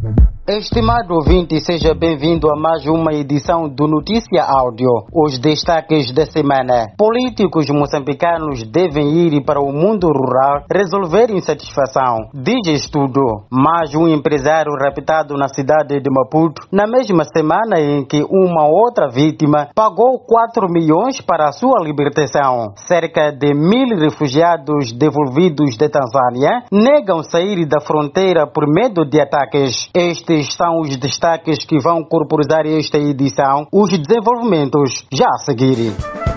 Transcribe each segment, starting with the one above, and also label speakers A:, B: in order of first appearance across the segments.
A: Thank you. Estimado ouvinte, seja bem-vindo a mais uma edição do Notícia Áudio. Os destaques da semana. Políticos moçambicanos devem ir para o mundo rural resolver insatisfação. Diz estudo. Mais um empresário raptado na cidade de Maputo na mesma semana em que uma outra vítima pagou 4 milhões para a sua libertação. Cerca de mil refugiados devolvidos da Tanzânia negam sair da fronteira por medo de ataques. Este estes são os destaques que vão corporizar esta edição. Os desenvolvimentos já a seguir.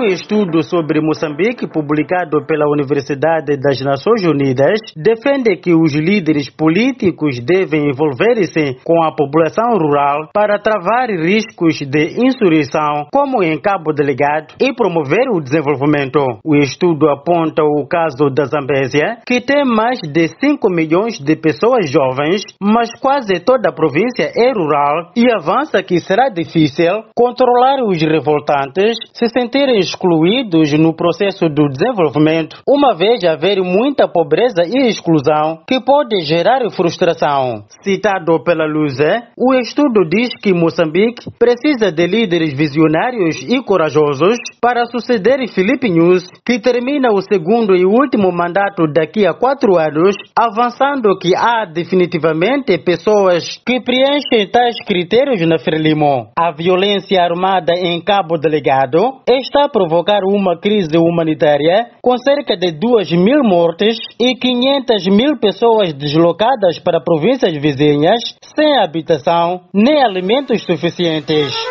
A: Um estudo sobre Moçambique, publicado pela Universidade das Nações Unidas, defende que os líderes políticos devem envolver-se com a população rural para travar riscos de insurreição, como em Cabo Delegado, e promover o desenvolvimento. O estudo aponta o caso da Zambésia, que tem mais de 5 milhões de pessoas jovens, mas quase toda a província é rural, e avança que será difícil controlar os revoltantes se sentirem excluídos no processo do desenvolvimento, uma vez haver muita pobreza e exclusão que pode gerar frustração. Citado pela Luze, o estudo diz que Moçambique precisa de líderes visionários e corajosos para suceder Felipe News, que termina o segundo e último mandato daqui a quatro anos, avançando que há definitivamente pessoas que preenchem tais critérios na Frelimo. A violência armada em Cabo Delegado está provocar uma crise humanitária com cerca de 2 mil mortes e 500 mil pessoas deslocadas para províncias vizinhas sem habitação nem alimentos suficientes.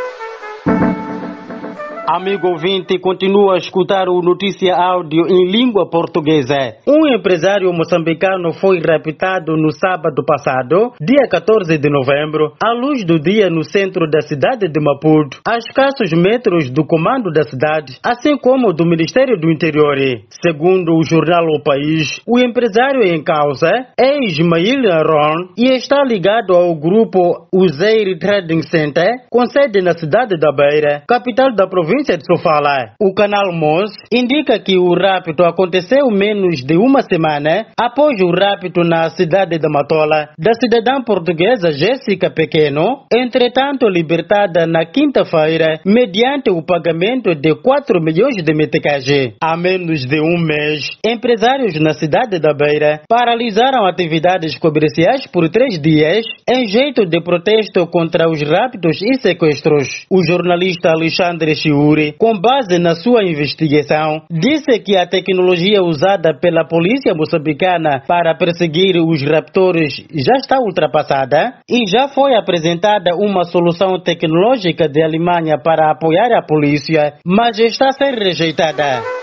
A: Amigo ouvinte, continua a escutar o Notícia Áudio em língua portuguesa. Um empresário moçambicano foi raptado no sábado passado, dia 14 de novembro, à luz do dia no centro da cidade de Maputo, a escassos metros do comando da cidade, assim como do Ministério do Interior. Segundo o jornal O País, o empresário em causa é Ismail Aron e está ligado ao grupo Uzeir Trading Center, com sede na cidade da Beira, capital da província O canal Mons indica que o rapto aconteceu menos de uma semana após o rapto na cidade de Matola da cidadã portuguesa Jéssica Pequeno, entretanto libertada na quinta-feira mediante o pagamento de 4 milhões de meticais. Há menos de um mês, empresários na cidade da Beira paralisaram atividades comerciais por três dias em jeito de protesto contra os raptos e sequestros. O jornalista Alexandre Chiu com base na sua investigação, disse que a tecnologia usada pela polícia moçambicana para perseguir os raptores já está ultrapassada e já foi apresentada uma solução tecnológica de Alemanha para apoiar a polícia, mas está a ser rejeitada.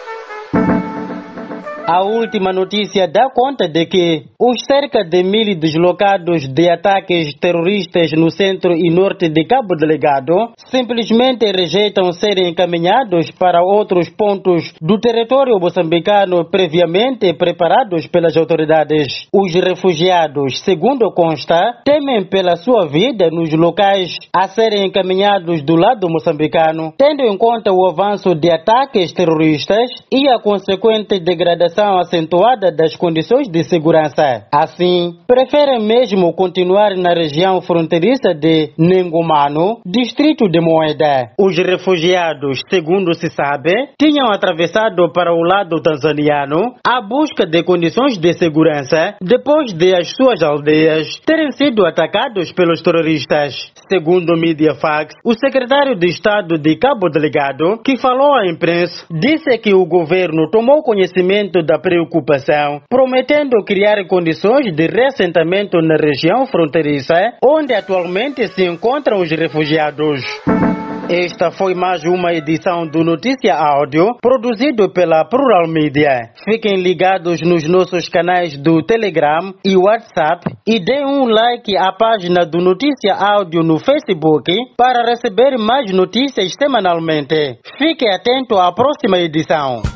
A: A última notícia dá conta de que os cerca de mil deslocados de ataques terroristas no centro e norte de Cabo Delegado simplesmente rejeitam serem encaminhados para outros pontos do território moçambicano previamente preparados pelas autoridades. Os refugiados, segundo consta, temem pela sua vida nos locais a serem encaminhados do lado moçambicano, tendo em conta o avanço de ataques terroristas e a consequente degradação acentuada das condições de segurança. Assim, preferem mesmo continuar na região fronteiriça de Nengomano, distrito de Moeda. Os refugiados, segundo se sabe, tinham atravessado para o lado tanzaniano à busca de condições de segurança depois de as suas aldeias terem sido atacados pelos terroristas. Segundo o Mediafax, o secretário de Estado de Cabo Delegado, que falou à imprensa, disse que o governo tomou conhecimento da preocupação, prometendo criar condições de reassentamento na região fronteiriça, onde atualmente se encontram os refugiados. Esta foi mais uma edição do Notícia Áudio, produzido pela Plural Media. Fiquem ligados nos nossos canais do Telegram e WhatsApp e deem um like à página do Notícia Áudio no Facebook para receber mais notícias semanalmente. Fique atento à próxima edição.